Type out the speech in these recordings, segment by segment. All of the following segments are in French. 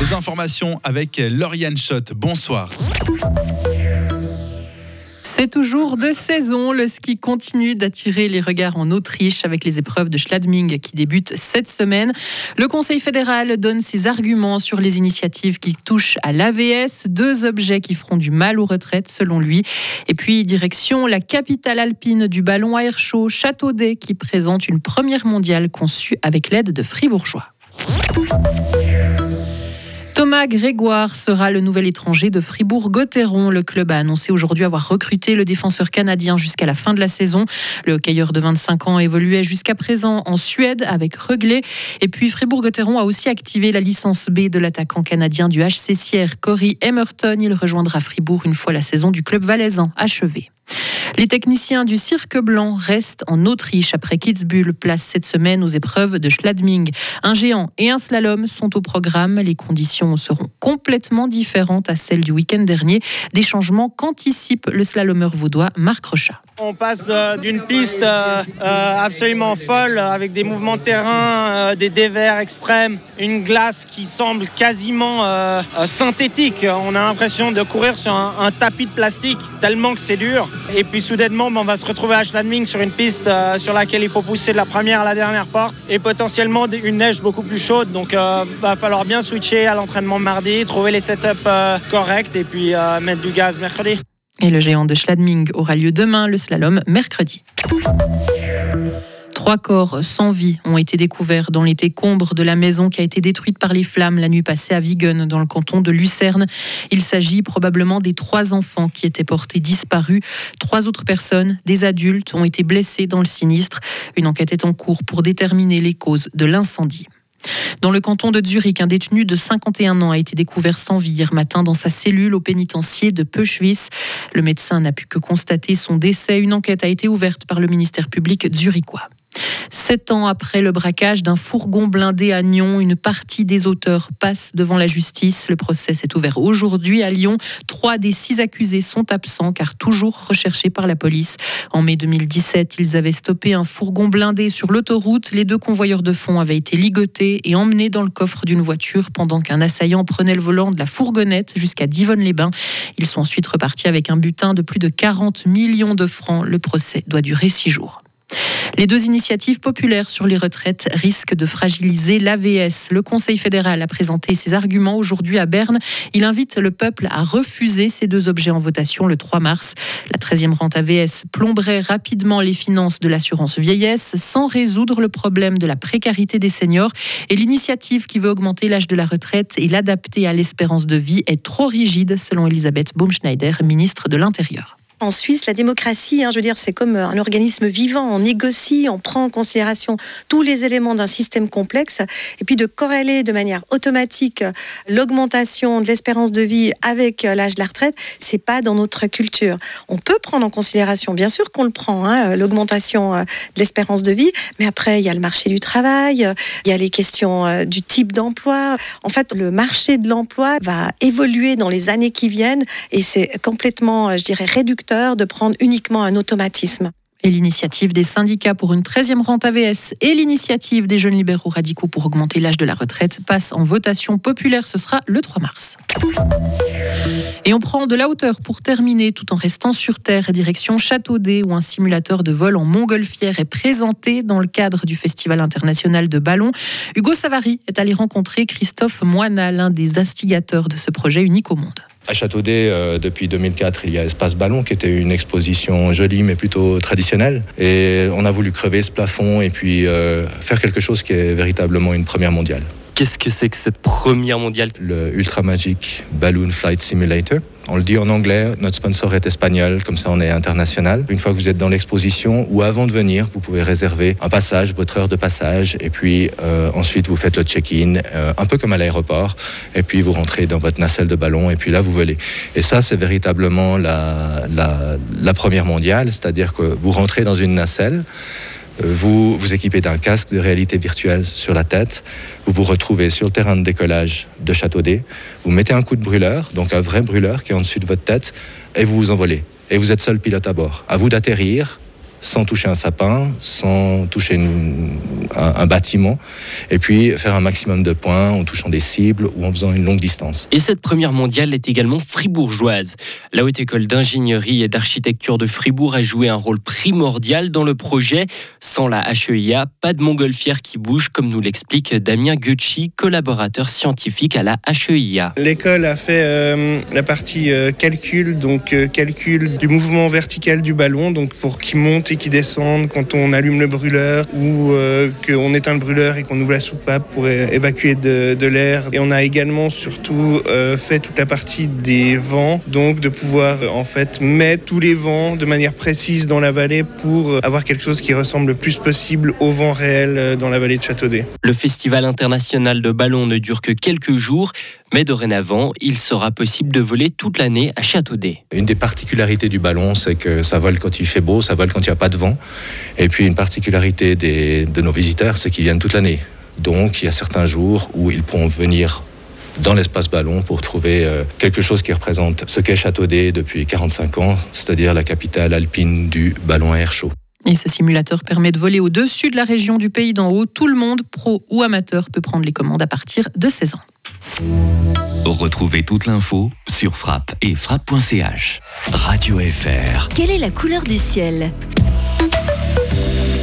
Les informations avec Lauriane Schott. Bonsoir. C'est toujours de saison. Le ski continue d'attirer les regards en Autriche avec les épreuves de Schladming qui débutent cette semaine. Le Conseil fédéral donne ses arguments sur les initiatives qui touchent à l'AVS, deux objets qui feront du mal aux retraites selon lui. Et puis direction la capitale alpine du ballon à air chaud, Châteaudet, qui présente une première mondiale conçue avec l'aide de Fribourgeois. Thomas Grégoire sera le nouvel étranger de Fribourg-Gotteron. Le club a annoncé aujourd'hui avoir recruté le défenseur canadien jusqu'à la fin de la saison. Le cailleur de 25 ans évoluait jusqu'à présent en Suède avec Reglé. Et puis Fribourg-Gotteron a aussi activé la licence B de l'attaquant canadien du HC Sierre, Cory Emerton. Il rejoindra Fribourg une fois la saison du club valaisan achevée. Les techniciens du Cirque Blanc restent en Autriche après Kitzbühel, place cette semaine aux épreuves de Schladming. Un géant et un slalom sont au programme. Les conditions seront complètement différentes à celles du week-end dernier. Des changements qu'anticipe le slalomeur vaudois Marc Rochat. On passe euh, d'une piste euh, euh, absolument folle avec des mouvements de terrain, des dévers extrêmes, une glace qui semble quasiment synthétique. On a l'impression de courir sur un, tapis de plastique tellement que c'est dur. Et puis soudainement, on va se retrouver à Schladming sur une piste sur laquelle il faut pousser de la première à la dernière porte et potentiellement une neige beaucoup plus chaude. Donc va falloir bien switcher à l'entraînement mardi, trouver les setups corrects et puis mettre du gaz mercredi. Et le géant de Schladming aura lieu demain, le slalom mercredi. Trois corps sans vie ont été découverts dans les décombres de la maison qui a été détruite par les flammes la nuit passée à Wiegen, dans le canton de Lucerne. Il s'agit probablement des trois enfants qui étaient portés disparus. Trois autres personnes, des adultes, ont été blessés dans le sinistre. Une enquête est en cours pour déterminer les causes de l'incendie. Dans le canton de Zurich, un détenu de 51 ans a été découvert sans vie hier matin dans sa cellule au pénitencier de Peuchwis. Le médecin n'a pu que constater son décès. Une enquête a été ouverte par le ministère public zurichois. Sept ans après le braquage d'un fourgon blindé à Nyon, une partie des auteurs passe devant la justice. Le procès s'est ouvert aujourd'hui à Lyon. Trois des six accusés sont absents car toujours recherchés par la police. En mai 2017, ils avaient stoppé un fourgon blindé sur l'autoroute. Les deux convoyeurs de fonds avaient été ligotés et emmenés dans le coffre d'une voiture pendant qu'un assaillant prenait le volant de la fourgonnette jusqu'à Divonne-les-Bains. Ils sont ensuite repartis avec un butin de plus de 40 millions de francs. Le procès doit durer six jours. Les deux initiatives populaires sur les retraites risquent de fragiliser l'AVS. Le Conseil fédéral a présenté ses arguments aujourd'hui à Berne. Il invite le peuple à refuser ces deux objets en votation le 3 mars. La 13e rente AVS plomberait rapidement les finances de l'assurance vieillesse sans résoudre le problème de la précarité des seniors. Et l'initiative qui veut augmenter l'âge de la retraite et l'adapter à l'espérance de vie est trop rigide, selon Elisabeth Baumschneider, ministre de l'Intérieur. En Suisse, la démocratie, hein, je veux dire, c'est comme un organisme vivant. On négocie, on prend en considération tous les éléments d'un système complexe, et puis de corréler de manière automatique l'augmentation de l'espérance de vie avec l'âge de la retraite, c'est pas dans notre culture. On peut prendre en considération, bien sûr qu'on le prend, hein, l'augmentation euh, de l'espérance de vie, mais après il y a le marché du travail, il y a les questions euh, du type d'emploi. En fait, le marché de l'emploi va évoluer dans les années qui viennent, et c'est complètement, euh, je dirais, réducteur de prendre uniquement un automatisme. Et l'initiative des syndicats pour une 13e rente AVS et l'initiative des jeunes libéraux radicaux pour augmenter l'âge de la retraite passent en votation populaire. Ce sera le 3 mars. Et on prend de la hauteur pour terminer tout en restant sur Terre, direction Châteaudet où un simulateur de vol en montgolfière est présenté dans le cadre du Festival international de ballon. Hugo Savary est allé rencontrer Christophe Moina, l'un des instigateurs de ce projet unique au monde. À Châteaudet, euh, depuis 2004, il y a Espace Ballon, qui était une exposition jolie mais plutôt traditionnelle. Et on a voulu crever ce plafond et puis euh, faire quelque chose qui est véritablement une première mondiale. Qu'est-ce que c'est que cette première mondiale? Le Ultra Magic Balloon Flight Simulator. On le dit en anglais, notre sponsor est espagnol, comme ça on est international. Une fois que vous êtes dans l'exposition ou avant de venir, vous pouvez réserver un passage, votre heure de passage, et puis euh, ensuite vous faites le check-in, euh, un peu comme à l'aéroport, et puis vous rentrez dans votre nacelle de ballon, et puis là vous volez. Et ça c'est véritablement la, première mondiale, c'est-à-dire que vous rentrez dans une nacelle, vous vous équipez d'un casque de réalité virtuelle sur la tête, vous vous retrouvez sur le terrain de décollage de Châteaudet, vous mettez un coup de brûleur, donc un vrai brûleur qui est en dessus de votre tête, et vous vous envolez. Et vous êtes seul pilote à bord. À vous d'atterrir sans toucher un sapin, sans toucher une, un, un, bâtiment, et puis faire un maximum de points en touchant des cibles ou en faisant une longue distance. Et cette première mondiale est également fribourgeoise. La Haute École d'ingénierie et d'architecture de Fribourg a joué un rôle primordial dans le projet. Sans la HEIA, pas de montgolfière qui bouge, comme nous l'explique Damien Gucci, collaborateur scientifique à la HEIA. L'école a fait euh, la partie euh, calcul, donc euh, calcul du mouvement vertical du ballon, donc pour qu'il monte et qu'il descende quand on allume le brûleur ou euh, qu'on éteint le brûleur et qu'on ouvre la soupape pour évacuer de, de l'air. Et on a également surtout euh, fait toute la partie des vents, donc de pouvoir en fait mettre tous les vents de manière précise dans la vallée pour avoir quelque chose qui ressemble le plus possible au vent réel euh, dans la vallée de Châteaudet. Le festival international de ballons ne dure que quelques jours, mais dorénavant, il sera possible de voler toute l'année à Châteaudet. Une des particularités du ballon, c'est que ça vole quand il fait beau, ça vole quand il n'y a pas de vent. Et puis une particularité des, de nos visiteurs, c'est qu'ils viennent toute l'année. Donc il y a certains jours où ils pourront venir dans l'espace ballon pour trouver euh, quelque chose qui représente ce qu'est Châteaudet depuis 45 ans, c'est-à-dire la capitale alpine du ballon à air chaud. Et ce simulateur permet de voler au-dessus de la région du pays d'en haut. Tout le monde, pro ou amateur, peut prendre les commandes à partir de 16 ans. Retrouvez toute l'info sur frappe et frappe.ch. Radio FR. Quelle est la couleur du ciel?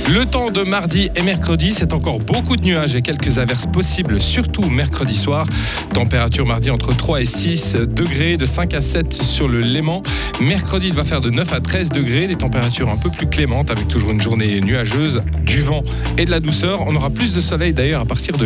Le temps de mardi et mercredi, c'est encore beaucoup de nuages et quelques averses possibles, surtout mercredi soir. Température mardi entre 3 et 6 degrés, de 5 à 7 sur le Léman. Mercredi, il va faire de 9 à 13 degrés, des températures un peu plus clémentes avec toujours une journée nuageuse, du vent et de la douceur. On aura plus de soleil d'ailleurs à partir de